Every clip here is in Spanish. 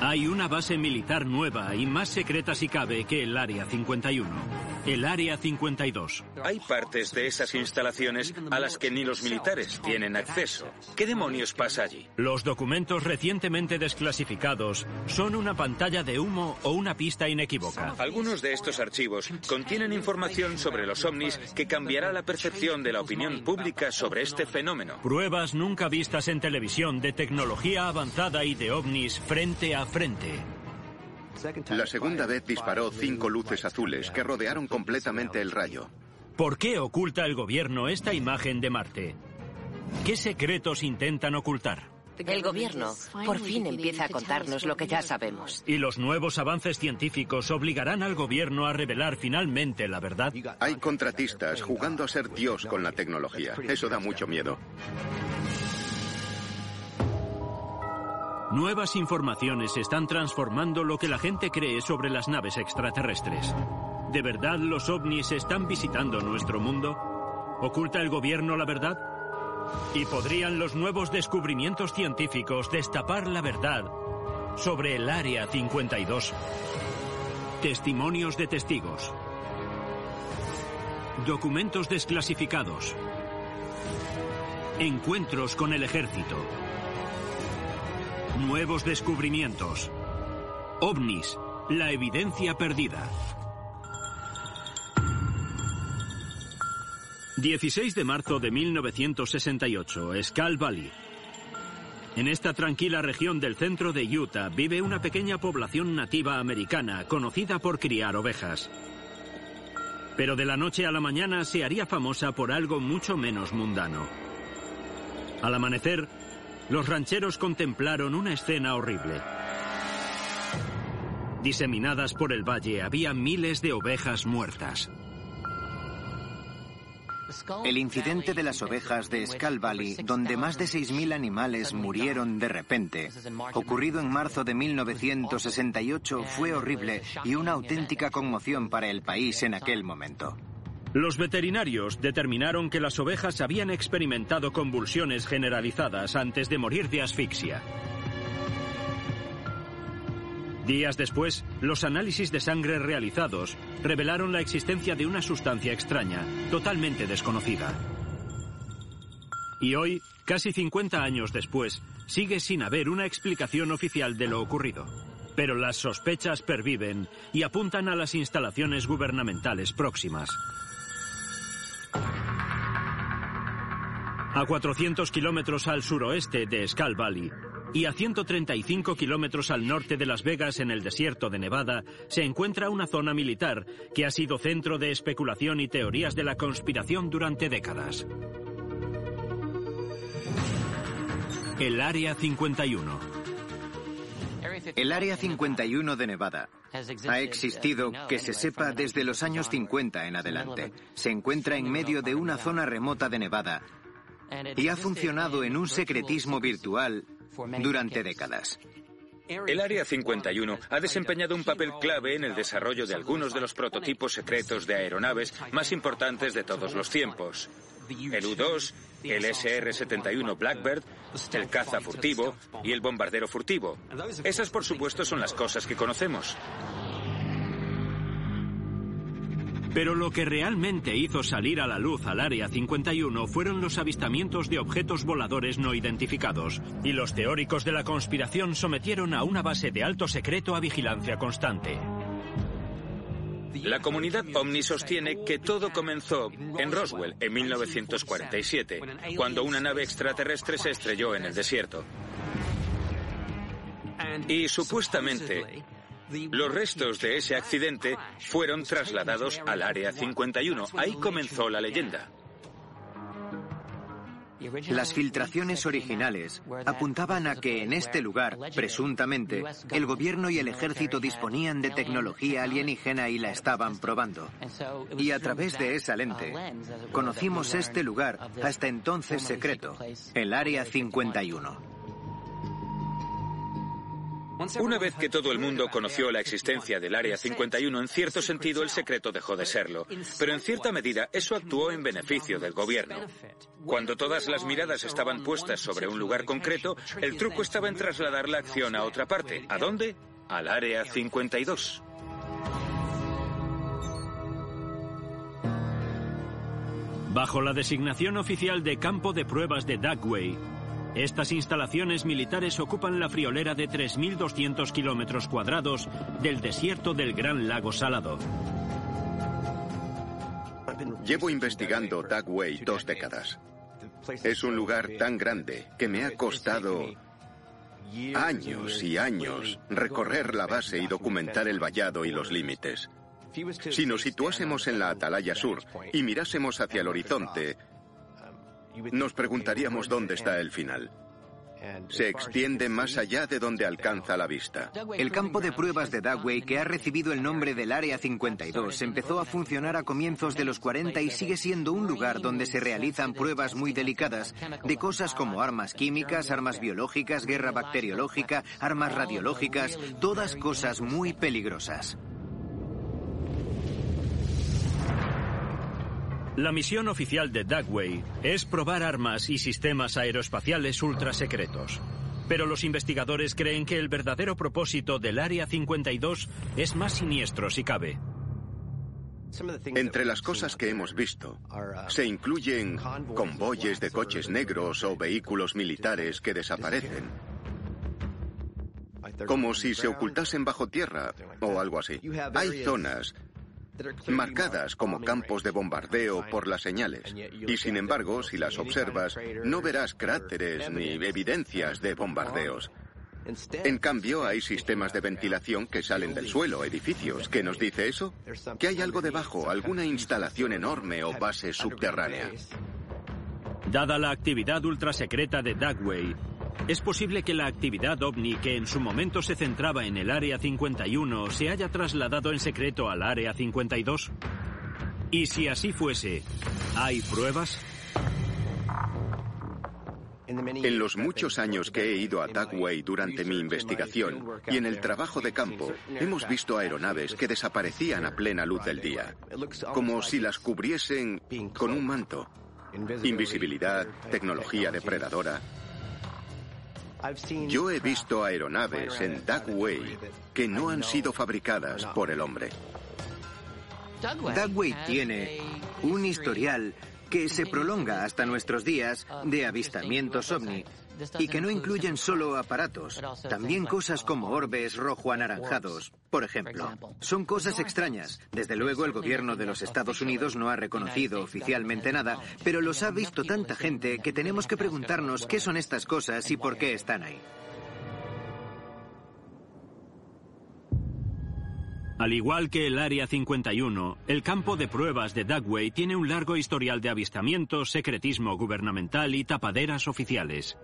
Hay una base militar nueva y más secreta si cabe que el Área 51. El Área 52. Hay partes de esas instalaciones a las que ni los militares tienen acceso. ¿Qué demonios pasa allí? Los documentos recientemente desclasificados son una pantalla de humo o una pista inequívoca. Algunos de estos archivos contienen información sobre los ovnis que cambiará la percepción de la opinión pública sobre este fenómeno. Pruebas nunca vistas en televisión de tecnología avanzada y de ovnis frente a frente. La segunda vez disparó cinco luces azules que rodearon completamente el rayo. ¿Por qué oculta el gobierno esta imagen de Marte? ¿Qué secretos intentan ocultar? El gobierno por fin empieza a contarnos lo que ya sabemos. ¿Y los nuevos avances científicos obligarán al gobierno a revelar finalmente la verdad? Hay contratistas jugando a ser Dios con la tecnología. Eso da mucho miedo. Nuevas informaciones están transformando lo que la gente cree sobre las naves extraterrestres. ¿De verdad los ovnis están visitando nuestro mundo? ¿Oculta el gobierno la verdad? ¿Y podrían los nuevos descubrimientos científicos destapar la verdad sobre el Área 52? Testimonios de testigos. Documentos desclasificados. Encuentros con el ejército. Nuevos descubrimientos. OVNIS, la evidencia perdida. 16 de marzo de 1968, Skull Valley. En esta tranquila región del centro de Utah vive una pequeña población nativa americana conocida por criar ovejas. Pero de la noche a la mañana se haría famosa por algo mucho menos mundano. Al amanecer, los rancheros contemplaron una escena horrible. Diseminadas por el valle había miles de ovejas muertas. El incidente de las ovejas de Skull Valley, donde más de 6.000 animales murieron de repente, ocurrido en marzo de 1968, fue horrible y una auténtica conmoción para el país en aquel momento. Los veterinarios determinaron que las ovejas habían experimentado convulsiones generalizadas antes de morir de asfixia. Días después, los análisis de sangre realizados revelaron la existencia de una sustancia extraña, totalmente desconocida. Y hoy, casi 50 años después, sigue sin haber una explicación oficial de lo ocurrido. Pero las sospechas perviven y apuntan a las instalaciones gubernamentales próximas. A 400 kilómetros al suroeste de Skull Valley y a 135 kilómetros al norte de Las Vegas en el desierto de Nevada se encuentra una zona militar que ha sido centro de especulación y teorías de la conspiración durante décadas. El Área 51. El Área 51 de Nevada ha existido, que se sepa, desde los años 50 en adelante. Se encuentra en medio de una zona remota de Nevada y ha funcionado en un secretismo virtual durante décadas. El Área 51 ha desempeñado un papel clave en el desarrollo de algunos de los prototipos secretos de aeronaves más importantes de todos los tiempos. El U-2, el SR-71 Blackbird, el caza furtivo y el bombardero furtivo. Esas, por supuesto, son las cosas que conocemos. Pero lo que realmente hizo salir a la luz al Área 51 fueron los avistamientos de objetos voladores no identificados, y los teóricos de la conspiración sometieron a una base de alto secreto a vigilancia constante. La comunidad OVNI sostiene que todo comenzó en Roswell en 1947, cuando una nave extraterrestre se estrelló en el desierto. Y supuestamente, los restos de ese accidente fueron trasladados al Área 51. Ahí comenzó la leyenda. Las filtraciones originales apuntaban a que en este lugar, presuntamente, el gobierno y el ejército disponían de tecnología alienígena y la estaban probando. Y a través de esa lente, conocimos este lugar, hasta entonces secreto, el Área 51. Una vez que todo el mundo conoció la existencia del Área 51, en cierto sentido el secreto dejó de serlo, pero en cierta medida eso actuó en beneficio del gobierno. Cuando todas las miradas estaban puestas sobre un lugar concreto, el truco estaba en trasladar la acción a otra parte. ¿A dónde? Al Área 52. Bajo la designación oficial de Campo de Pruebas de Dugway, estas instalaciones militares ocupan la friolera de 3.200 kilómetros cuadrados del desierto del Gran Lago Salado. Llevo investigando Dugway dos décadas. Es un lugar tan grande que me ha costado años y años recorrer la base y documentar el vallado y los límites. Si nos situásemos en la Atalaya Sur y mirásemos hacia el horizonte, nos preguntaríamos dónde está el final. Se extiende más allá de donde alcanza la vista. El campo de pruebas de Dagway, que ha recibido el nombre del Área 52, empezó a funcionar a comienzos de los 40 y sigue siendo un lugar donde se realizan pruebas muy delicadas de cosas como armas químicas, armas biológicas, guerra bacteriológica, armas radiológicas, todas cosas muy peligrosas. La misión oficial de Dugway es probar armas y sistemas aeroespaciales ultrasecretos. Pero los investigadores creen que el verdadero propósito del Área 52 es más siniestro si cabe. Entre las cosas que hemos visto, se incluyen convoyes de coches negros o vehículos militares que desaparecen. Como si se ocultasen bajo tierra o algo así. Hay zonas marcadas como campos de bombardeo por las señales. Y sin embargo, si las observas, no verás cráteres ni evidencias de bombardeos. En cambio, hay sistemas de ventilación que salen del suelo, edificios. ¿Qué nos dice eso? Que hay algo debajo, alguna instalación enorme o base subterránea. Dada la actividad ultrasecreta de Dugway, es posible que la actividad ovni que en su momento se centraba en el Área 51 se haya trasladado en secreto al Área 52. Y si así fuese, ¿hay pruebas? En los muchos años que he ido a Dugway durante mi investigación y en el trabajo de campo, hemos visto aeronaves que desaparecían a plena luz del día, como si las cubriesen con un manto. Invisibilidad, tecnología depredadora, yo he visto aeronaves en Dugway que no han sido fabricadas por el hombre. Dugway tiene un historial que se prolonga hasta nuestros días de avistamientos ovni y que no incluyen solo aparatos, también cosas como orbes rojo-anaranjados, por ejemplo. Son cosas extrañas. Desde luego el gobierno de los Estados Unidos no ha reconocido oficialmente nada, pero los ha visto tanta gente que tenemos que preguntarnos qué son estas cosas y por qué están ahí. Al igual que el Área 51, el campo de pruebas de Dugway tiene un largo historial de avistamientos, secretismo gubernamental y tapaderas oficiales.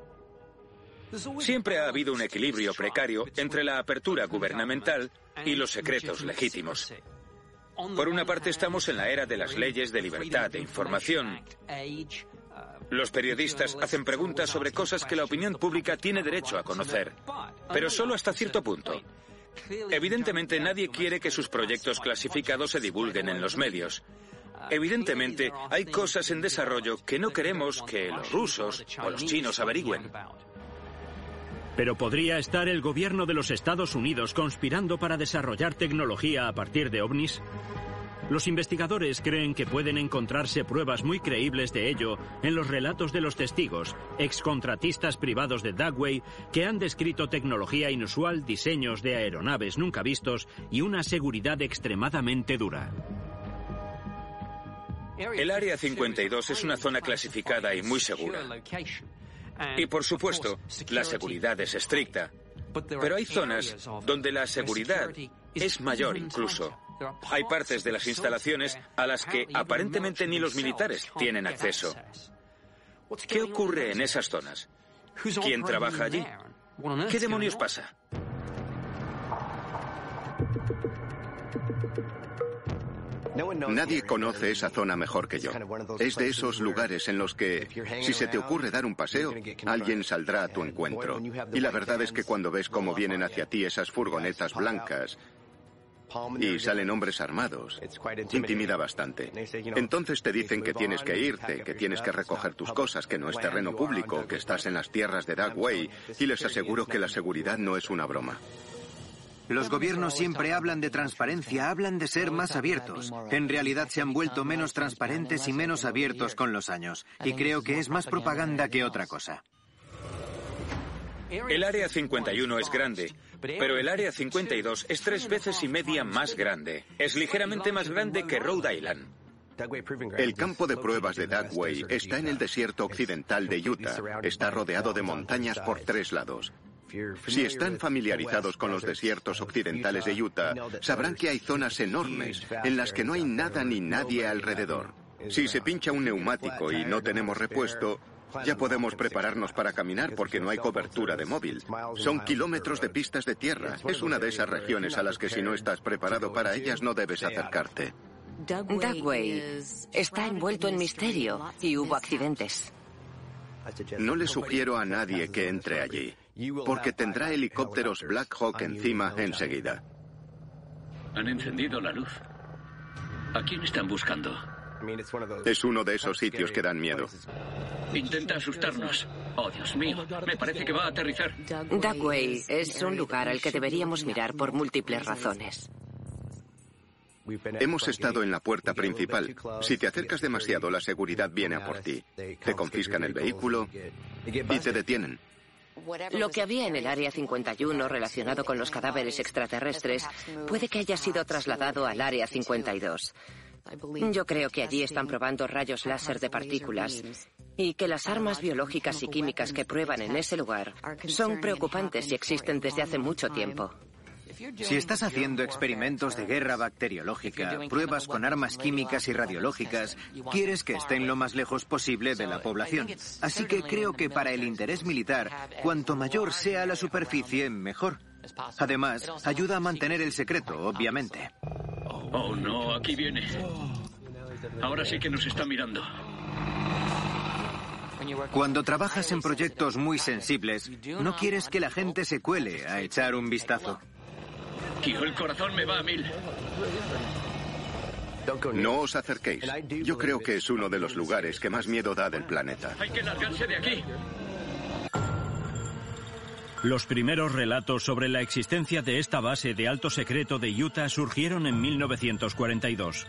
Siempre ha habido un equilibrio precario entre la apertura gubernamental y los secretos legítimos. Por una parte estamos en la era de las leyes de libertad de información. Los periodistas hacen preguntas sobre cosas que la opinión pública tiene derecho a conocer, pero solo hasta cierto punto. Evidentemente nadie quiere que sus proyectos clasificados se divulguen en los medios. Evidentemente hay cosas en desarrollo que no queremos que los rusos o los chinos averigüen. Pero ¿podría estar el gobierno de los Estados Unidos conspirando para desarrollar tecnología a partir de ovnis? Los investigadores creen que pueden encontrarse pruebas muy creíbles de ello en los relatos de los testigos, excontratistas privados de Dugway, que han descrito tecnología inusual, diseños de aeronaves nunca vistos y una seguridad extremadamente dura. El Área 52 es una zona clasificada y muy segura. Y por supuesto, la seguridad es estricta. Pero hay zonas donde la seguridad es mayor incluso. Hay partes de las instalaciones a las que aparentemente ni los militares tienen acceso. ¿Qué ocurre en esas zonas? ¿Quién trabaja allí? ¿Qué demonios pasa? Nadie conoce esa zona mejor que yo. Es de esos lugares en los que, si se te ocurre dar un paseo, alguien saldrá a tu encuentro. Y la verdad es que cuando ves cómo vienen hacia ti esas furgonetas blancas, y salen hombres armados. Intimida bastante. Entonces te dicen que tienes que irte, que tienes que recoger tus cosas, que no es terreno público, que estás en las tierras de Dagway, y les aseguro que la seguridad no es una broma. Los gobiernos siempre hablan de transparencia, hablan de ser más abiertos. En realidad se han vuelto menos transparentes y menos abiertos con los años. Y creo que es más propaganda que otra cosa. El Área 51 es grande, pero el Área 52 es tres veces y media más grande. Es ligeramente más grande que Rhode Island. El campo de pruebas de Dugway está en el desierto occidental de Utah. Está rodeado de montañas por tres lados. Si están familiarizados con los desiertos occidentales de Utah, sabrán que hay zonas enormes en las que no hay nada ni nadie alrededor. Si se pincha un neumático y no tenemos repuesto, ya podemos prepararnos para caminar porque no hay cobertura de móvil. Son kilómetros de pistas de tierra. Es una de esas regiones a las que si no estás preparado para ellas no debes acercarte. Dugway está envuelto en misterio y hubo accidentes. No le sugiero a nadie que entre allí, porque tendrá helicópteros Black Hawk encima enseguida. Han encendido la luz. ¿A quién están buscando? Es uno de esos sitios que dan miedo. Intenta asustarnos. Oh, Dios mío, me parece que va a aterrizar. Dugway es un lugar al que deberíamos mirar por múltiples razones. Hemos estado en la puerta principal. Si te acercas demasiado, la seguridad viene a por ti. Te confiscan el vehículo y te detienen. Lo que había en el Área 51 relacionado con los cadáveres extraterrestres puede que haya sido trasladado al Área 52. Yo creo que allí están probando rayos láser de partículas y que las armas biológicas y químicas que prueban en ese lugar son preocupantes y existen desde hace mucho tiempo. Si estás haciendo experimentos de guerra bacteriológica, pruebas con armas químicas y radiológicas, quieres que estén lo más lejos posible de la población. Así que creo que para el interés militar, cuanto mayor sea la superficie, mejor. Además, ayuda a mantener el secreto, obviamente. Oh, no, aquí viene. Ahora sí que nos está mirando. Cuando trabajas en proyectos muy sensibles, no quieres que la gente se cuele a echar un vistazo. Tío, el corazón me va a mil. No os acerquéis. Yo creo que es uno de los lugares que más miedo da del planeta. Hay que largarse de aquí. Los primeros relatos sobre la existencia de esta base de alto secreto de Utah surgieron en 1942.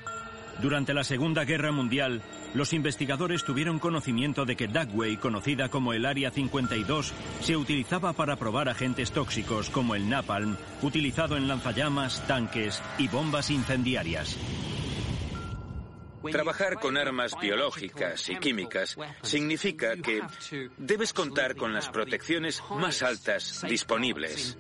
Durante la Segunda Guerra Mundial, los investigadores tuvieron conocimiento de que Dugway, conocida como el Área 52, se utilizaba para probar agentes tóxicos como el napalm, utilizado en lanzallamas, tanques y bombas incendiarias. Trabajar con armas biológicas y químicas significa que debes contar con las protecciones más altas disponibles.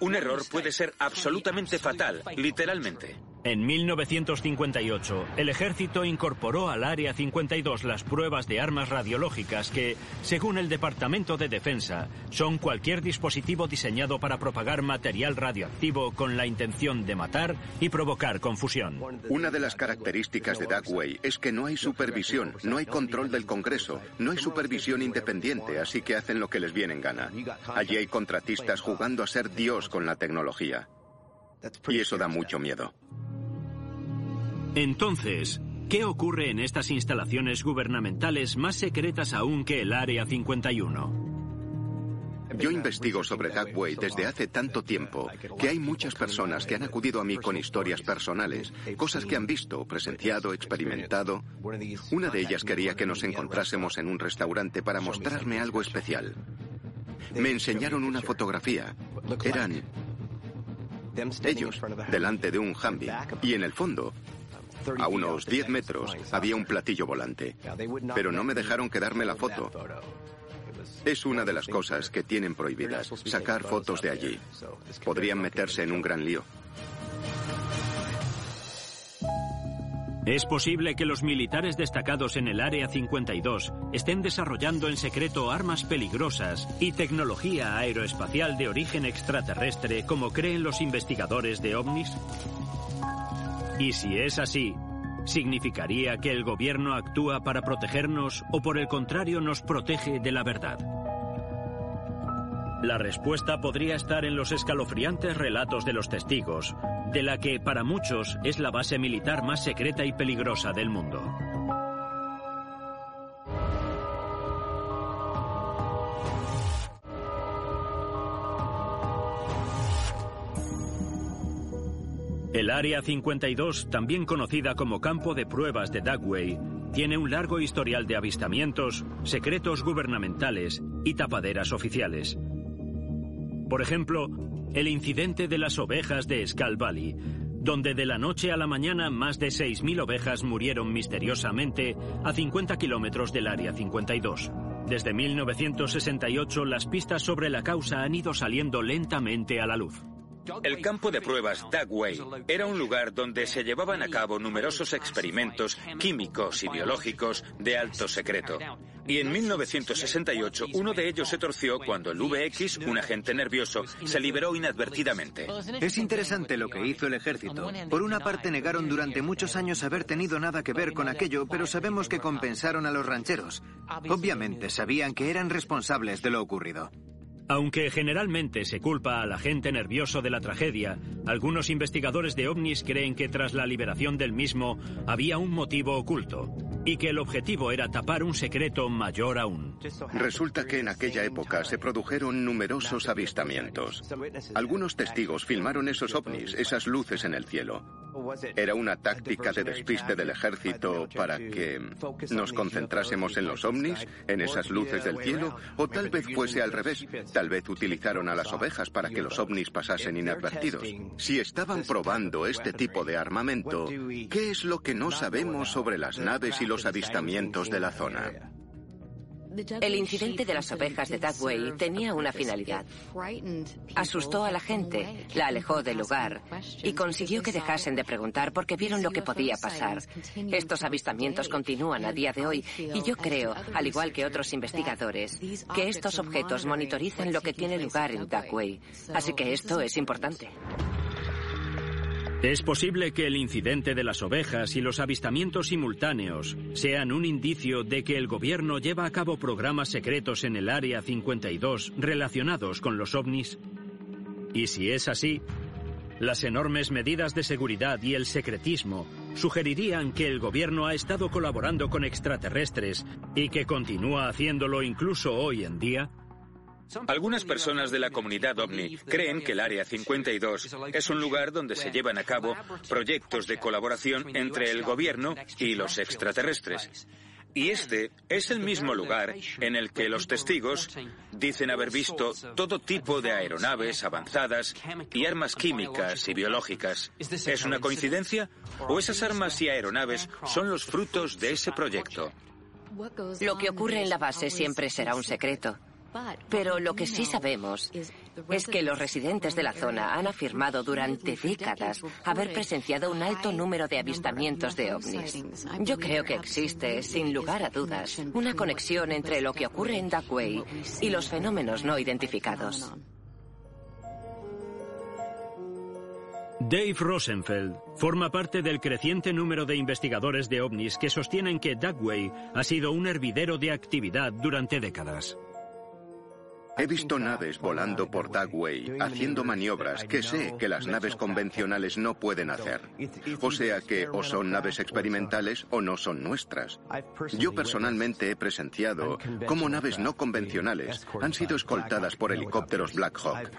Un error puede ser absolutamente fatal, literalmente. En 1958, el ejército incorporó al Área 52 las pruebas de armas radiológicas que, según el Departamento de Defensa, son cualquier dispositivo diseñado para propagar material radioactivo con la intención de matar y provocar confusión. Una de las características de Dugway es que no hay supervisión, no hay control del Congreso, no hay supervisión independiente, así que hacen lo que les viene en gana. Allí hay contratistas jugando a ser Dios con la tecnología. Y eso da mucho miedo. Entonces, ¿qué ocurre en estas instalaciones gubernamentales más secretas aún que el Área 51? Yo investigo sobre Dugway desde hace tanto tiempo que hay muchas personas que han acudido a mí con historias personales, cosas que han visto, presenciado, experimentado. Una de ellas quería que nos encontrásemos en un restaurante para mostrarme algo especial. Me enseñaron una fotografía. Eran ellos delante de un Humvee y en el fondo a unos 10 metros había un platillo volante, pero no me dejaron quedarme la foto. Es una de las cosas que tienen prohibidas, sacar fotos de allí. Podrían meterse en un gran lío. Es posible que los militares destacados en el Área 52 estén desarrollando en secreto armas peligrosas y tecnología aeroespacial de origen extraterrestre como creen los investigadores de ovnis. Y si es así, ¿significaría que el gobierno actúa para protegernos o por el contrario nos protege de la verdad? La respuesta podría estar en los escalofriantes relatos de los testigos, de la que para muchos es la base militar más secreta y peligrosa del mundo. El Área 52, también conocida como campo de pruebas de Dugway, tiene un largo historial de avistamientos, secretos gubernamentales y tapaderas oficiales. Por ejemplo, el incidente de las ovejas de Skull Valley, donde de la noche a la mañana más de 6.000 ovejas murieron misteriosamente a 50 kilómetros del Área 52. Desde 1968 las pistas sobre la causa han ido saliendo lentamente a la luz. El campo de pruebas Dugway era un lugar donde se llevaban a cabo numerosos experimentos químicos y biológicos de alto secreto. Y en 1968 uno de ellos se torció cuando el VX, un agente nervioso, se liberó inadvertidamente. Es interesante lo que hizo el ejército. Por una parte negaron durante muchos años haber tenido nada que ver con aquello, pero sabemos que compensaron a los rancheros. Obviamente sabían que eran responsables de lo ocurrido. Aunque generalmente se culpa al agente nervioso de la tragedia, algunos investigadores de ovnis creen que tras la liberación del mismo había un motivo oculto y que el objetivo era tapar un secreto mayor aún. Resulta que en aquella época se produjeron numerosos avistamientos. Algunos testigos filmaron esos ovnis, esas luces en el cielo. ¿Era una táctica de despiste del ejército para que nos concentrásemos en los ovnis, en esas luces del cielo? ¿O tal vez fuese al revés? Tal vez utilizaron a las ovejas para que los ovnis pasasen inadvertidos. Si estaban probando este tipo de armamento, ¿qué es lo que no sabemos sobre las naves y los avistamientos de la zona? El incidente de las ovejas de Dagway tenía una finalidad. Asustó a la gente, la alejó del lugar y consiguió que dejasen de preguntar porque vieron lo que podía pasar. Estos avistamientos continúan a día de hoy y yo creo, al igual que otros investigadores, que estos objetos monitorizan lo que tiene lugar en Dagway. Así que esto es importante. Es posible que el incidente de las ovejas y los avistamientos simultáneos sean un indicio de que el gobierno lleva a cabo programas secretos en el Área 52 relacionados con los ovnis. Y si es así, las enormes medidas de seguridad y el secretismo sugerirían que el gobierno ha estado colaborando con extraterrestres y que continúa haciéndolo incluso hoy en día. Algunas personas de la comunidad ovni creen que el Área 52 es un lugar donde se llevan a cabo proyectos de colaboración entre el gobierno y los extraterrestres. Y este es el mismo lugar en el que los testigos dicen haber visto todo tipo de aeronaves avanzadas y armas químicas y biológicas. ¿Es una coincidencia? ¿O esas armas y aeronaves son los frutos de ese proyecto? Lo que ocurre en la base siempre será un secreto. Pero lo que sí sabemos es que los residentes de la zona han afirmado durante décadas haber presenciado un alto número de avistamientos de ovnis. Yo creo que existe, sin lugar a dudas, una conexión entre lo que ocurre en Duckway y los fenómenos no identificados. Dave Rosenfeld forma parte del creciente número de investigadores de ovnis que sostienen que Duckway ha sido un hervidero de actividad durante décadas. He visto naves volando por Dagway, haciendo maniobras que sé que las naves convencionales no pueden hacer. O sea que o son naves experimentales o no son nuestras. Yo personalmente he presenciado cómo naves no convencionales han sido escoltadas por helicópteros Black Hawk.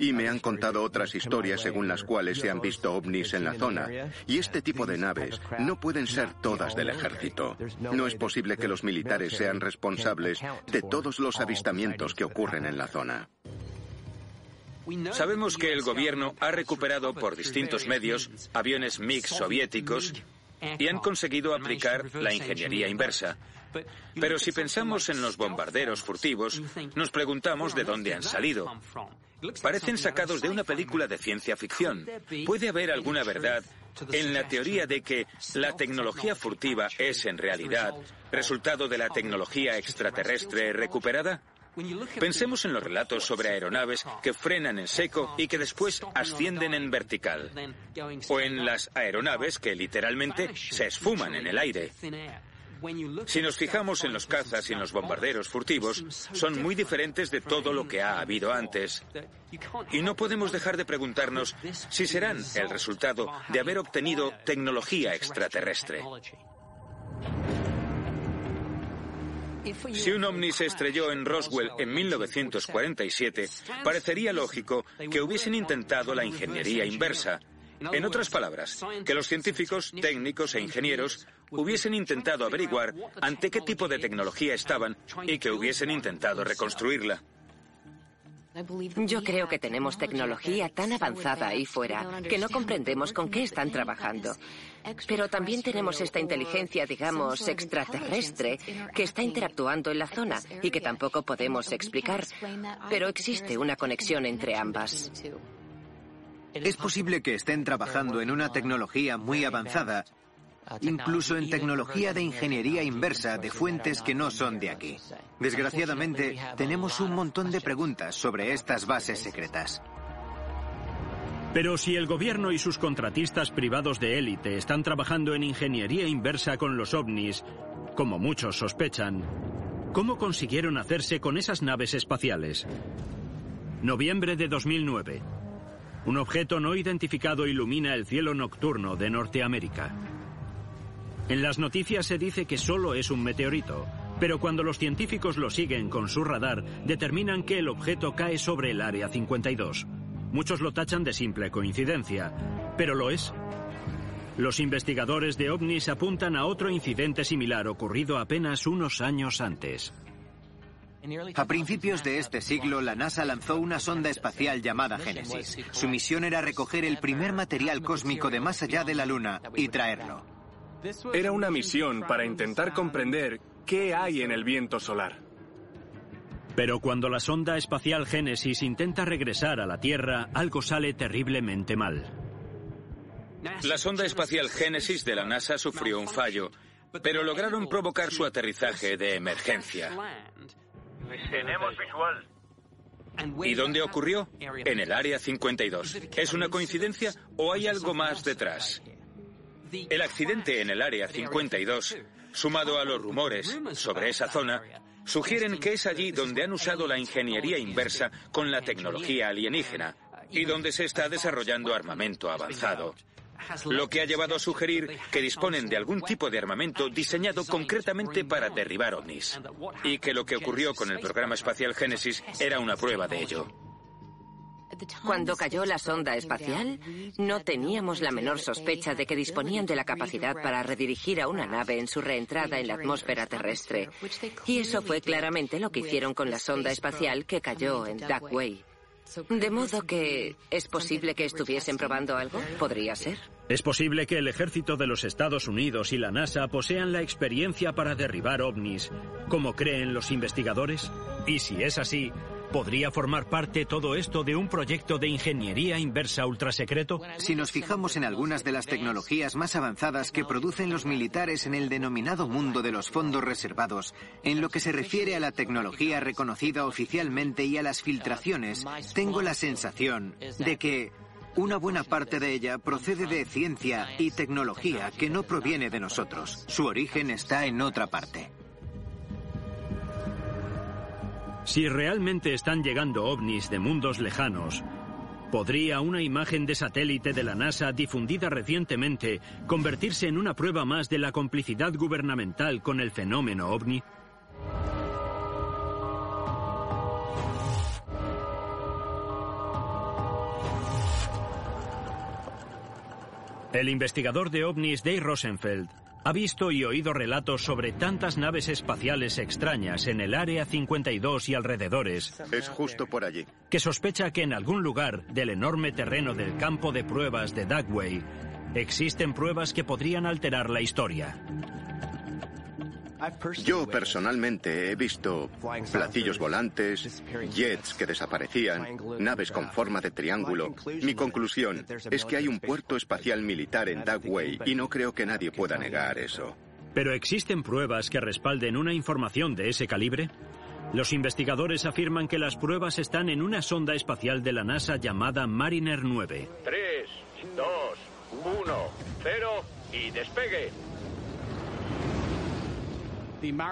Y me han contado otras historias según las cuales se han visto ovnis en la zona. Y este tipo de naves no pueden ser todas del ejército. No es posible que los militares sean responsables de todos los avistamientos que ocurren en la zona. Sabemos que el gobierno ha recuperado por distintos medios aviones MiG soviéticos y han conseguido aplicar la ingeniería inversa. Pero si pensamos en los bombarderos furtivos, nos preguntamos de dónde han salido. Parecen sacados de una película de ciencia ficción. ¿Puede haber alguna verdad en la teoría de que la tecnología furtiva es en realidad resultado de la tecnología extraterrestre recuperada? Pensemos en los relatos sobre aeronaves que frenan en seco y que después ascienden en vertical. O en las aeronaves que literalmente se esfuman en el aire. Si nos fijamos en los cazas y en los bombarderos furtivos, son muy diferentes de todo lo que ha habido antes. Y no podemos dejar de preguntarnos si serán el resultado de haber obtenido tecnología extraterrestre. Si un ovni se estrelló en Roswell en 1947, parecería lógico que hubiesen intentado la ingeniería inversa. En otras palabras, que los científicos, técnicos e ingenieros hubiesen intentado averiguar ante qué tipo de tecnología estaban y que hubiesen intentado reconstruirla. Yo creo que tenemos tecnología tan avanzada ahí fuera que no comprendemos con qué están trabajando. Pero también tenemos esta inteligencia, digamos, extraterrestre que está interactuando en la zona y que tampoco podemos explicar. Pero existe una conexión entre ambas. Es posible que estén trabajando en una tecnología muy avanzada incluso en tecnología de ingeniería inversa de fuentes que no son de aquí. Desgraciadamente, tenemos un montón de preguntas sobre estas bases secretas. Pero si el gobierno y sus contratistas privados de élite están trabajando en ingeniería inversa con los ovnis, como muchos sospechan, ¿cómo consiguieron hacerse con esas naves espaciales? Noviembre de 2009. Un objeto no identificado ilumina el cielo nocturno de Norteamérica. En las noticias se dice que solo es un meteorito, pero cuando los científicos lo siguen con su radar, determinan que el objeto cae sobre el Área 52. Muchos lo tachan de simple coincidencia, pero lo es. Los investigadores de ovnis apuntan a otro incidente similar ocurrido apenas unos años antes. A principios de este siglo, la NASA lanzó una sonda espacial llamada Genesis. Su misión era recoger el primer material cósmico de más allá de la Luna y traerlo. Era una misión para intentar comprender qué hay en el viento solar. Pero cuando la sonda espacial Génesis intenta regresar a la Tierra, algo sale terriblemente mal. La sonda espacial Génesis de la NASA sufrió un fallo, pero lograron provocar su aterrizaje de emergencia. Tenemos visual. ¿Y dónde ocurrió? En el Área 52. ¿Es una coincidencia o hay algo más detrás? El accidente en el Área 52, sumado a los rumores sobre esa zona, sugieren que es allí donde han usado la ingeniería inversa con la tecnología alienígena y donde se está desarrollando armamento avanzado. Lo que ha llevado a sugerir que disponen de algún tipo de armamento diseñado concretamente para derribar ovnis. Y que lo que ocurrió con el programa espacial Génesis era una prueba de ello. Cuando cayó la sonda espacial, no teníamos la menor sospecha de que disponían de la capacidad para redirigir a una nave en su reentrada en la atmósfera terrestre. Y eso fue claramente lo que hicieron con la sonda espacial que cayó en Duckway. De modo que, ¿es posible que estuviesen probando algo? ¿Podría ser? ¿Es posible que el ejército de los Estados Unidos y la NASA posean la experiencia para derribar ovnis, como creen los investigadores? Y si es así, ¿Podría formar parte todo esto de un proyecto de ingeniería inversa ultrasecreto? Si nos fijamos en algunas de las tecnologías más avanzadas que producen los militares en el denominado mundo de los fondos reservados, en lo que se refiere a la tecnología reconocida oficialmente y a las filtraciones, tengo la sensación de que una buena parte de ella procede de ciencia y tecnología que no proviene de nosotros. Su origen está en otra parte. Si realmente están llegando ovnis de mundos lejanos, ¿podría una imagen de satélite de la NASA difundida recientemente convertirse en una prueba más de la complicidad gubernamental con el fenómeno ovni? El investigador de ovnis Dave Rosenfeld ha visto y oído relatos sobre tantas naves espaciales extrañas en el Área 52 y alrededores. Es justo por allí. Que sospecha que en algún lugar del enorme terreno del campo de pruebas de Dugway existen pruebas que podrían alterar la historia. Yo personalmente he visto platillos volantes, jets que desaparecían, naves con forma de triángulo. Mi conclusión es que hay un puerto espacial militar en Dugway y no creo que nadie pueda negar eso. ¿Pero existen pruebas que respalden una información de ese calibre? Los investigadores afirman que las pruebas están en una sonda espacial de la NASA llamada Mariner 9. 3, 2, 1, 0 y despegue.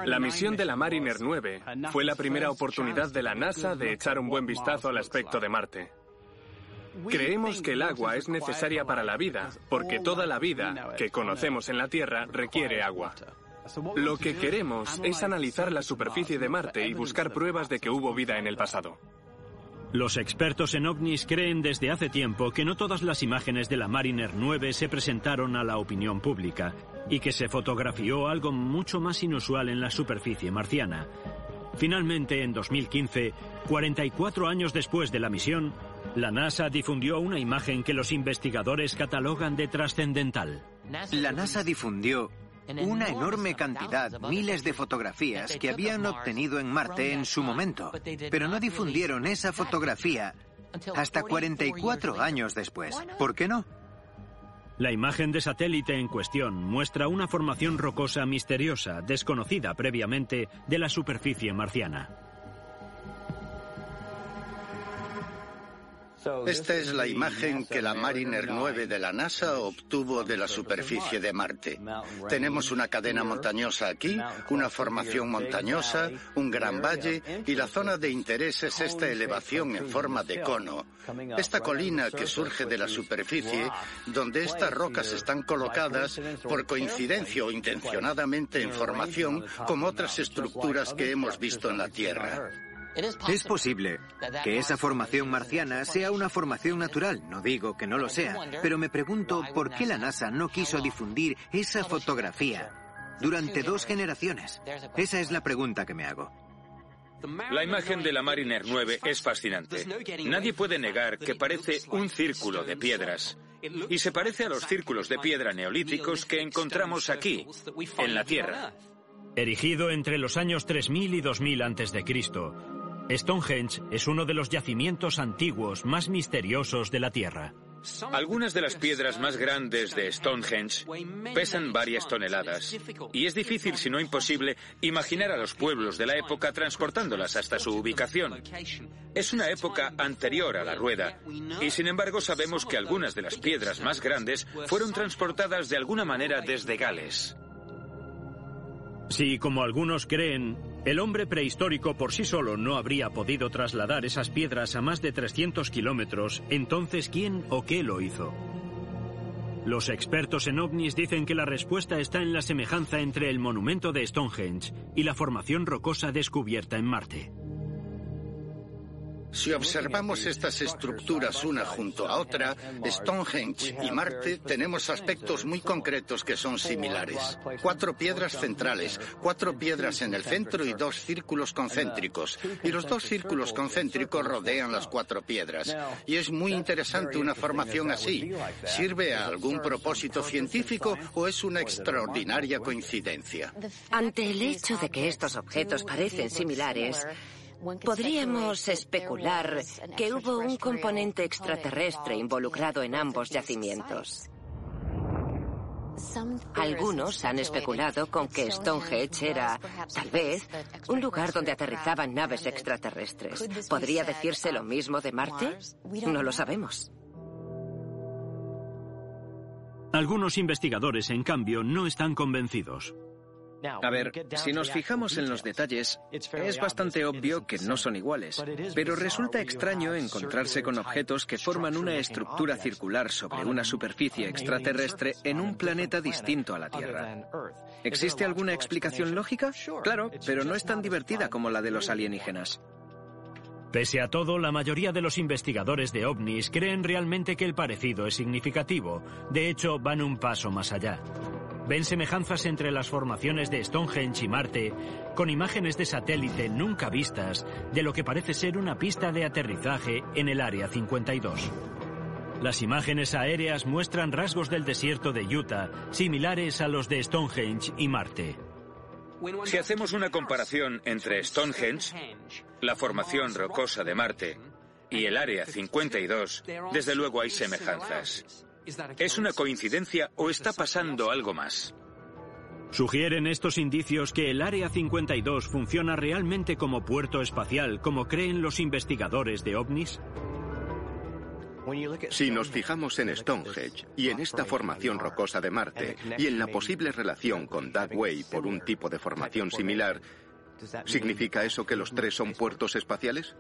La misión de la Mariner 9 fue la primera oportunidad de la NASA de echar un buen vistazo al aspecto de Marte. Creemos que el agua es necesaria para la vida, porque toda la vida que conocemos en la Tierra requiere agua. Lo que queremos es analizar la superficie de Marte y buscar pruebas de que hubo vida en el pasado. Los expertos en ovnis creen desde hace tiempo que no todas las imágenes de la Mariner 9 se presentaron a la opinión pública y que se fotografió algo mucho más inusual en la superficie marciana. Finalmente, en 2015, 44 años después de la misión, la NASA difundió una imagen que los investigadores catalogan de trascendental. La NASA difundió una enorme cantidad, miles de fotografías que habían obtenido en Marte en su momento, pero no difundieron esa fotografía hasta 44 años después. ¿Por qué no? La imagen de satélite en cuestión muestra una formación rocosa misteriosa, desconocida previamente, de la superficie marciana. Esta es la imagen que la Mariner 9 de la NASA obtuvo de la superficie de Marte. Tenemos una cadena montañosa aquí, una formación montañosa, un gran valle y la zona de interés es esta elevación en forma de cono. Esta colina que surge de la superficie, donde estas rocas están colocadas por coincidencia o intencionadamente en formación como otras estructuras que hemos visto en la Tierra. Es posible que esa formación marciana sea una formación natural, no digo que no lo sea, pero me pregunto por qué la NASA no quiso difundir esa fotografía durante dos generaciones. Esa es la pregunta que me hago. La imagen de la Mariner 9 es fascinante. Nadie puede negar que parece un círculo de piedras. Y se parece a los círculos de piedra neolíticos que encontramos aquí, en la Tierra. Erigido entre los años 3000 y 2000 a.C., Stonehenge es uno de los yacimientos antiguos más misteriosos de la Tierra. Algunas de las piedras más grandes de Stonehenge pesan varias toneladas y es difícil, si no imposible, imaginar a los pueblos de la época transportándolas hasta su ubicación. Es una época anterior a la rueda y sin embargo sabemos que algunas de las piedras más grandes fueron transportadas de alguna manera desde Gales. Si, como algunos creen, el hombre prehistórico por sí solo no habría podido trasladar esas piedras a más de 300 kilómetros, entonces ¿quién o qué lo hizo? Los expertos en ovnis dicen que la respuesta está en la semejanza entre el monumento de Stonehenge y la formación rocosa descubierta en Marte. Si observamos estas estructuras una junto a otra, Stonehenge y Marte tenemos aspectos muy concretos que son similares. Cuatro piedras centrales, cuatro piedras en el centro y dos círculos concéntricos. Y los dos círculos concéntricos rodean las cuatro piedras. Y es muy interesante una formación así. ¿Sirve a algún propósito científico o es una extraordinaria coincidencia? Ante el hecho de que estos objetos parecen similares, Podríamos especular que hubo un componente extraterrestre involucrado en ambos yacimientos. Algunos han especulado con que Stonehenge era, tal vez, un lugar donde aterrizaban naves extraterrestres. ¿Podría decirse lo mismo de Marte? No lo sabemos. Algunos investigadores, en cambio, no están convencidos. A ver, si nos fijamos en los detalles, es bastante obvio que no son iguales, pero resulta extraño encontrarse con objetos que forman una estructura circular sobre una superficie extraterrestre en un planeta distinto a la Tierra. ¿Existe alguna explicación lógica? Claro, pero no es tan divertida como la de los alienígenas. Pese a todo, la mayoría de los investigadores de ovnis creen realmente que el parecido es significativo. De hecho, van un paso más allá. Ven semejanzas entre las formaciones de Stonehenge y Marte, con imágenes de satélite nunca vistas de lo que parece ser una pista de aterrizaje en el Área 52. Las imágenes aéreas muestran rasgos del desierto de Utah similares a los de Stonehenge y Marte. Si hacemos una comparación entre Stonehenge, la formación rocosa de Marte, y el Área 52, desde luego hay semejanzas. ¿Es una coincidencia o está pasando algo más? ¿Sugieren estos indicios que el Área 52 funciona realmente como puerto espacial, como creen los investigadores de ovnis? Si nos fijamos en Stonehenge y en esta formación rocosa de Marte y en la posible relación con Dagway por un tipo de formación similar, ¿significa eso que los tres son puertos espaciales?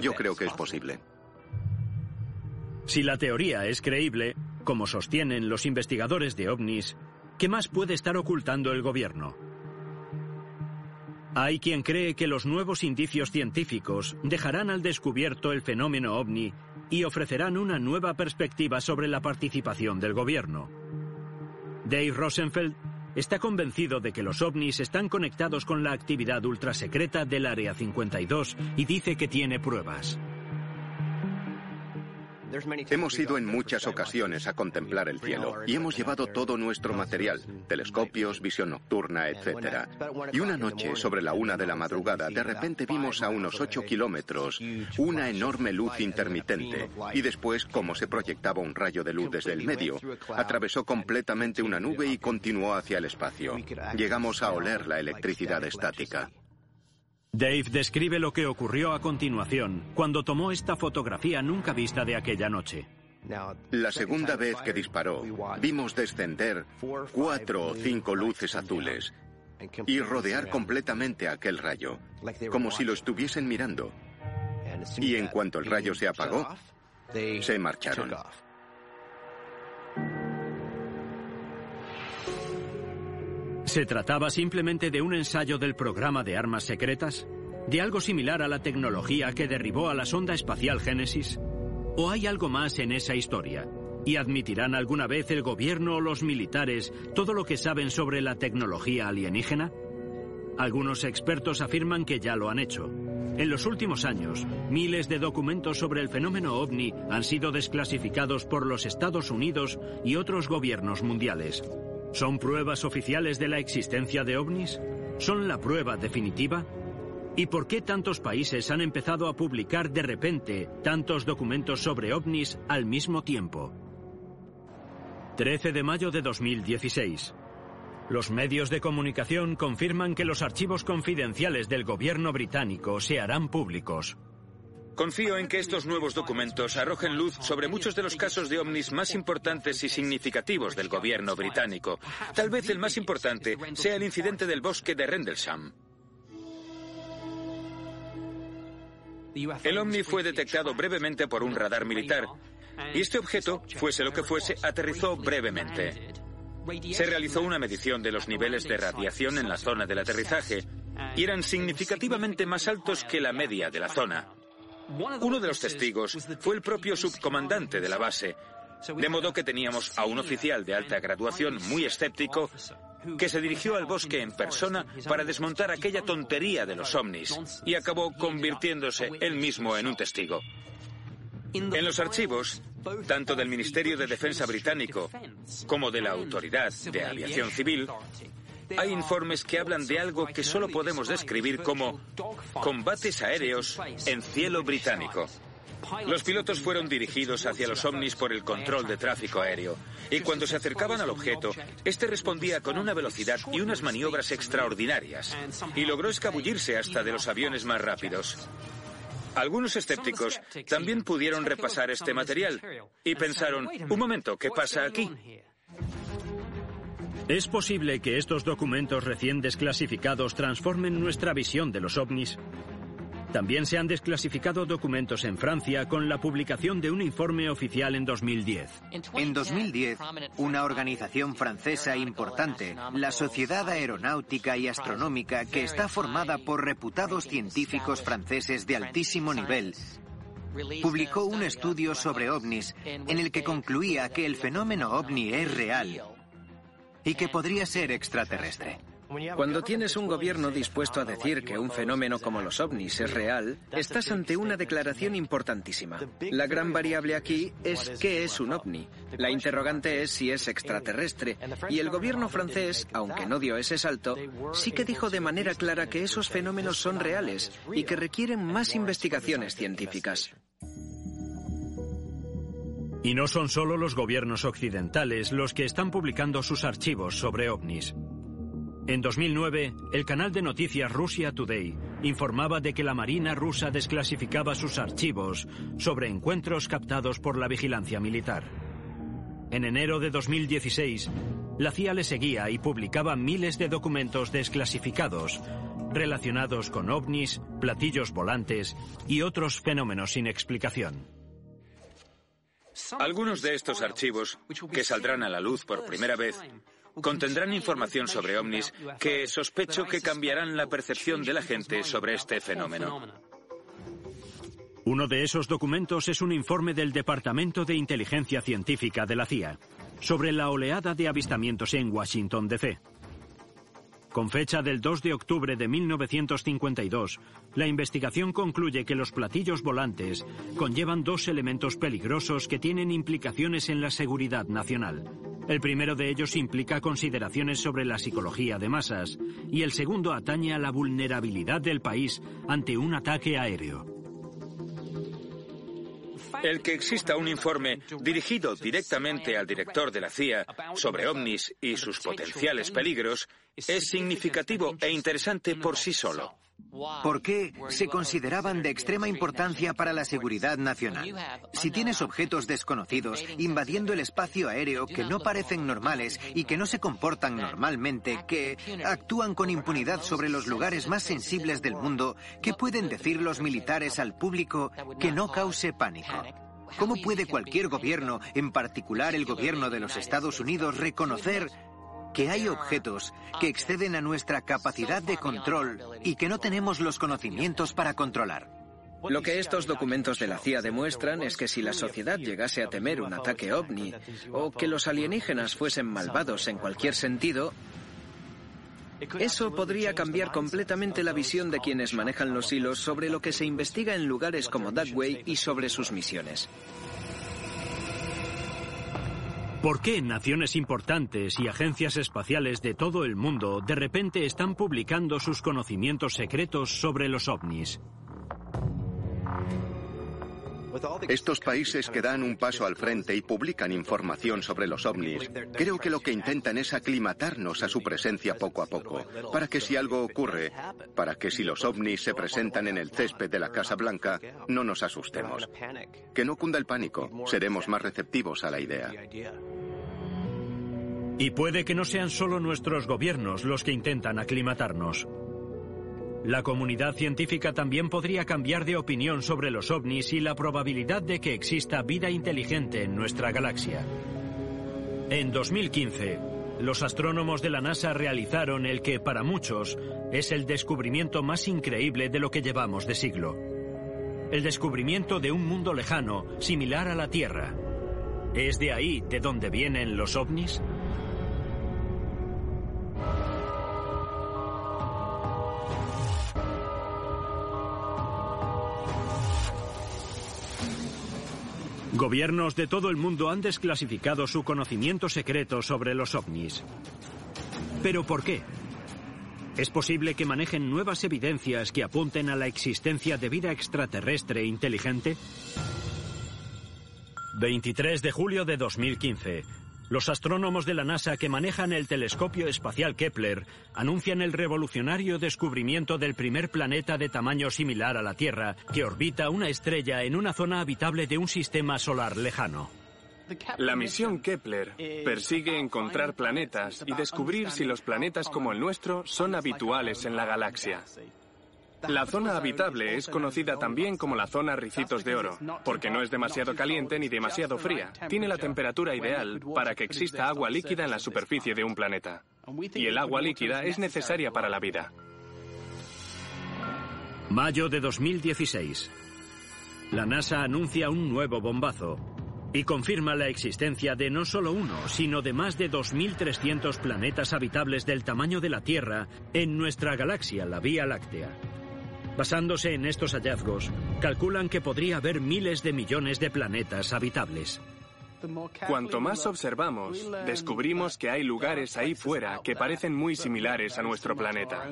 Yo creo que es posible. Si la teoría es creíble, como sostienen los investigadores de ovnis, ¿qué más puede estar ocultando el gobierno? Hay quien cree que los nuevos indicios científicos dejarán al descubierto el fenómeno ovni y ofrecerán una nueva perspectiva sobre la participación del gobierno. Dave Rosenfeld está convencido de que los ovnis están conectados con la actividad ultrasecreta del Área 52 y dice que tiene pruebas. Hemos ido en muchas ocasiones a contemplar el cielo y hemos llevado todo nuestro material, telescopios, visión nocturna, etc. Y una noche, sobre la una de la madrugada, de repente vimos a unos ocho kilómetros una enorme luz intermitente y después, como se proyectaba un rayo de luz desde el medio, atravesó completamente una nube y continuó hacia el espacio. Llegamos a oler la electricidad estática. Dave describe lo que ocurrió a continuación cuando tomó esta fotografía nunca vista de aquella noche. La segunda vez que disparó, vimos descender cuatro o cinco luces azules y rodear completamente aquel rayo, como si lo estuviesen mirando. Y en cuanto el rayo se apagó, se marcharon. ¿Se trataba simplemente de un ensayo del programa de armas secretas? ¿De algo similar a la tecnología que derribó a la sonda espacial Génesis? ¿O hay algo más en esa historia? ¿Y admitirán alguna vez el gobierno o los militares todo lo que saben sobre la tecnología alienígena? Algunos expertos afirman que ya lo han hecho. En los últimos años, miles de documentos sobre el fenómeno ovni han sido desclasificados por los Estados Unidos y otros gobiernos mundiales. ¿Son pruebas oficiales de la existencia de ovnis? ¿Son la prueba definitiva? ¿Y por qué tantos países han empezado a publicar de repente tantos documentos sobre ovnis al mismo tiempo? 13 de mayo de 2016. Los medios de comunicación confirman que los archivos confidenciales del gobierno británico se harán públicos. Confío en que estos nuevos documentos arrojen luz sobre muchos de los casos de ovnis más importantes y significativos del gobierno británico. Tal vez el más importante sea el incidente del bosque de Rendlesham. El ovni fue detectado brevemente por un radar militar y este objeto, fuese lo que fuese, aterrizó brevemente. Se realizó una medición de los niveles de radiación en la zona del aterrizaje y eran significativamente más altos que la media de la zona. Uno de los testigos fue el propio subcomandante de la base, de modo que teníamos a un oficial de alta graduación muy escéptico que se dirigió al bosque en persona para desmontar aquella tontería de los ovnis y acabó convirtiéndose él mismo en un testigo. En los archivos, tanto del Ministerio de Defensa británico como de la Autoridad de Aviación Civil, hay informes que hablan de algo que solo podemos describir como combates aéreos en cielo británico. Los pilotos fueron dirigidos hacia los ovnis por el control de tráfico aéreo, y cuando se acercaban al objeto, este respondía con una velocidad y unas maniobras extraordinarias, y logró escabullirse hasta de los aviones más rápidos. Algunos escépticos también pudieron repasar este material y pensaron, un momento, ¿qué pasa aquí? ¿Es posible que estos documentos recién desclasificados transformen nuestra visión de los ovnis? También se han desclasificado documentos en Francia con la publicación de un informe oficial en 2010. En 2010, una organización francesa importante, la Sociedad Aeronáutica y Astronómica, que está formada por reputados científicos franceses de altísimo nivel, publicó un estudio sobre ovnis en el que concluía que el fenómeno ovni es real y que podría ser extraterrestre. Cuando tienes un gobierno dispuesto a decir que un fenómeno como los ovnis es real, estás ante una declaración importantísima. La gran variable aquí es qué es un ovni. La interrogante es si es extraterrestre. Y el gobierno francés, aunque no dio ese salto, sí que dijo de manera clara que esos fenómenos son reales y que requieren más investigaciones científicas. Y no son solo los gobiernos occidentales los que están publicando sus archivos sobre ovnis. En 2009, el canal de noticias Russia Today informaba de que la Marina rusa desclasificaba sus archivos sobre encuentros captados por la vigilancia militar. En enero de 2016, la CIA le seguía y publicaba miles de documentos desclasificados relacionados con ovnis, platillos volantes y otros fenómenos sin explicación. Algunos de estos archivos, que saldrán a la luz por primera vez, contendrán información sobre ovnis que sospecho que cambiarán la percepción de la gente sobre este fenómeno. Uno de esos documentos es un informe del Departamento de Inteligencia Científica de la CIA sobre la oleada de avistamientos en Washington, D.C. Con fecha del 2 de octubre de 1952, la investigación concluye que los platillos volantes conllevan dos elementos peligrosos que tienen implicaciones en la seguridad nacional. El primero de ellos implica consideraciones sobre la psicología de masas y el segundo atañe a la vulnerabilidad del país ante un ataque aéreo. El que exista un informe dirigido directamente al director de la CIA sobre ovnis y sus potenciales peligros es significativo e interesante por sí solo. ¿Por qué se consideraban de extrema importancia para la seguridad nacional? Si tienes objetos desconocidos invadiendo el espacio aéreo que no parecen normales y que no se comportan normalmente, que actúan con impunidad sobre los lugares más sensibles del mundo, ¿qué pueden decir los militares al público que no cause pánico? ¿Cómo puede cualquier gobierno, en particular el gobierno de los Estados Unidos, reconocer que hay objetos que exceden a nuestra capacidad de control y que no tenemos los conocimientos para controlar. Lo que estos documentos de la CIA demuestran es que si la sociedad llegase a temer un ataque ovni o que los alienígenas fuesen malvados en cualquier sentido, eso podría cambiar completamente la visión de quienes manejan los hilos sobre lo que se investiga en lugares como Dugway y sobre sus misiones. ¿Por qué naciones importantes y agencias espaciales de todo el mundo de repente están publicando sus conocimientos secretos sobre los ovnis? Estos países que dan un paso al frente y publican información sobre los ovnis, creo que lo que intentan es aclimatarnos a su presencia poco a poco, para que si algo ocurre, para que si los ovnis se presentan en el césped de la Casa Blanca, no nos asustemos. Que no cunda el pánico, seremos más receptivos a la idea. Y puede que no sean solo nuestros gobiernos los que intentan aclimatarnos. La comunidad científica también podría cambiar de opinión sobre los ovnis y la probabilidad de que exista vida inteligente en nuestra galaxia. En 2015, los astrónomos de la NASA realizaron el que para muchos es el descubrimiento más increíble de lo que llevamos de siglo. El descubrimiento de un mundo lejano, similar a la Tierra. ¿Es de ahí de donde vienen los ovnis? Gobiernos de todo el mundo han desclasificado su conocimiento secreto sobre los ovnis. ¿Pero por qué? ¿Es posible que manejen nuevas evidencias que apunten a la existencia de vida extraterrestre inteligente? 23 de julio de 2015. Los astrónomos de la NASA que manejan el telescopio espacial Kepler anuncian el revolucionario descubrimiento del primer planeta de tamaño similar a la Tierra que orbita una estrella en una zona habitable de un sistema solar lejano. La misión Kepler persigue encontrar planetas y descubrir si los planetas como el nuestro son habituales en la galaxia. La zona habitable es conocida también como la zona Ricitos de Oro, porque no es demasiado caliente ni demasiado fría. Tiene la temperatura ideal para que exista agua líquida en la superficie de un planeta. Y el agua líquida es necesaria para la vida. Mayo de 2016. La NASA anuncia un nuevo bombazo y confirma la existencia de no solo uno, sino de más de 2.300 planetas habitables del tamaño de la Tierra en nuestra galaxia, la Vía Láctea. Basándose en estos hallazgos, calculan que podría haber miles de millones de planetas habitables. Cuanto más observamos, descubrimos que hay lugares ahí fuera que parecen muy similares a nuestro planeta.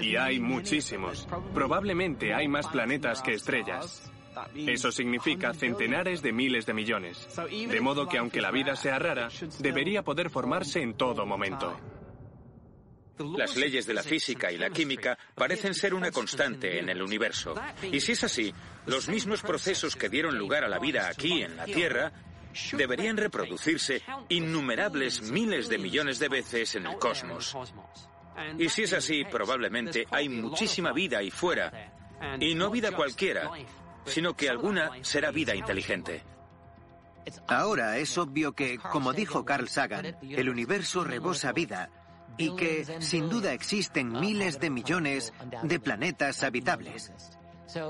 Y hay muchísimos. Probablemente hay más planetas que estrellas. Eso significa centenares de miles de millones. De modo que aunque la vida sea rara, debería poder formarse en todo momento. Las leyes de la física y la química parecen ser una constante en el universo. Y si es así, los mismos procesos que dieron lugar a la vida aquí en la Tierra deberían reproducirse innumerables miles de millones de veces en el cosmos. Y si es así, probablemente hay muchísima vida ahí fuera. Y no vida cualquiera, sino que alguna será vida inteligente. Ahora es obvio que, como dijo Carl Sagan, el universo rebosa vida y que sin duda existen miles de millones de planetas habitables.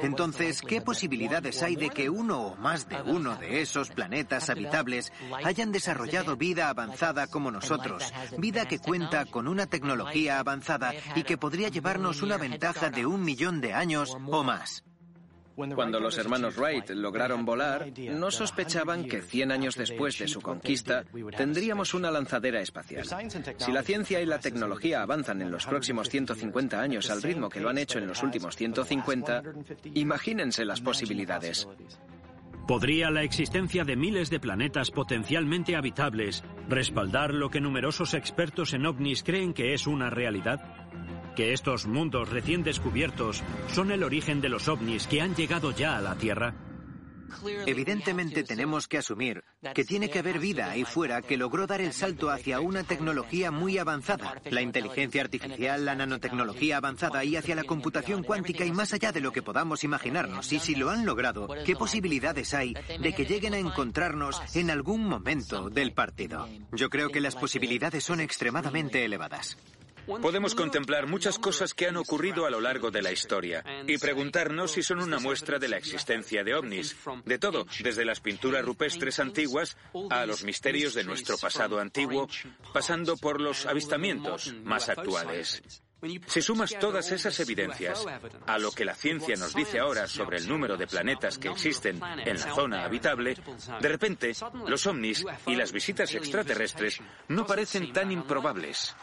Entonces, ¿qué posibilidades hay de que uno o más de uno de esos planetas habitables hayan desarrollado vida avanzada como nosotros? Vida que cuenta con una tecnología avanzada y que podría llevarnos una ventaja de un millón de años o más. Cuando los hermanos Wright lograron volar, no sospechaban que 100 años después de su conquista tendríamos una lanzadera espacial. Si la ciencia y la tecnología avanzan en los próximos 150 años al ritmo que lo han hecho en los últimos 150, imagínense las posibilidades. ¿Podría la existencia de miles de planetas potencialmente habitables respaldar lo que numerosos expertos en ovnis creen que es una realidad? Que estos mundos recién descubiertos son el origen de los ovnis que han llegado ya a la Tierra? Evidentemente tenemos que asumir que tiene que haber vida ahí fuera que logró dar el salto hacia una tecnología muy avanzada, la inteligencia artificial, la nanotecnología avanzada y hacia la computación cuántica y más allá de lo que podamos imaginarnos. Y si lo han logrado, ¿qué posibilidades hay de que lleguen a encontrarnos en algún momento del partido? Yo creo que las posibilidades son extremadamente elevadas. Podemos contemplar muchas cosas que han ocurrido a lo largo de la historia y preguntarnos si son una muestra de la existencia de ovnis. De todo, desde las pinturas rupestres antiguas a los misterios de nuestro pasado antiguo, pasando por los avistamientos más actuales. Si sumas todas esas evidencias a lo que la ciencia nos dice ahora sobre el número de planetas que existen en la zona habitable, de repente los ovnis y las visitas extraterrestres no parecen tan improbables.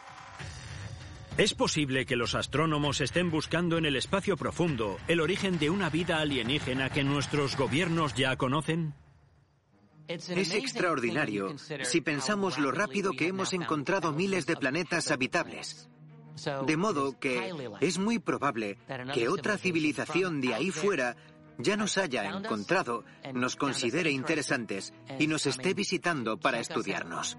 ¿Es posible que los astrónomos estén buscando en el espacio profundo el origen de una vida alienígena que nuestros gobiernos ya conocen? Es extraordinario si pensamos lo rápido que hemos encontrado miles de planetas habitables. De modo que es muy probable que otra civilización de ahí fuera ya nos haya encontrado, nos considere interesantes y nos esté visitando para estudiarnos.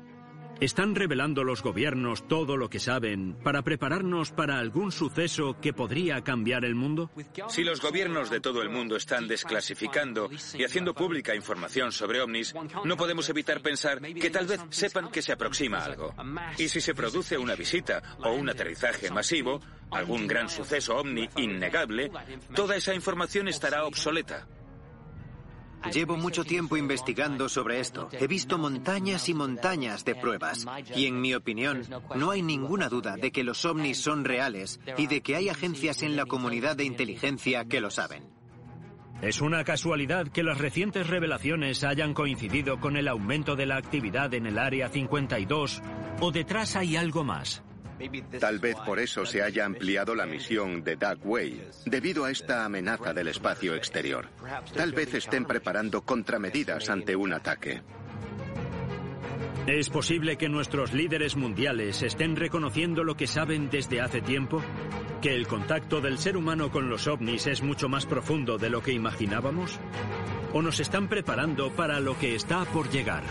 ¿Están revelando los gobiernos todo lo que saben para prepararnos para algún suceso que podría cambiar el mundo? Si los gobiernos de todo el mundo están desclasificando y haciendo pública información sobre ovnis, no podemos evitar pensar que tal vez sepan que se aproxima algo. Y si se produce una visita o un aterrizaje masivo, algún gran suceso ovni innegable, toda esa información estará obsoleta. Llevo mucho tiempo investigando sobre esto. He visto montañas y montañas de pruebas. Y en mi opinión, no hay ninguna duda de que los ovnis son reales y de que hay agencias en la comunidad de inteligencia que lo saben. ¿Es una casualidad que las recientes revelaciones hayan coincidido con el aumento de la actividad en el Área 52 o detrás hay algo más? Tal vez por eso se haya ampliado la misión de Doug Way, debido a esta amenaza del espacio exterior. Tal vez estén preparando contramedidas ante un ataque. ¿Es posible que nuestros líderes mundiales estén reconociendo lo que saben desde hace tiempo? ¿Que el contacto del ser humano con los ovnis es mucho más profundo de lo que imaginábamos? ¿O nos están preparando para lo que está por llegar?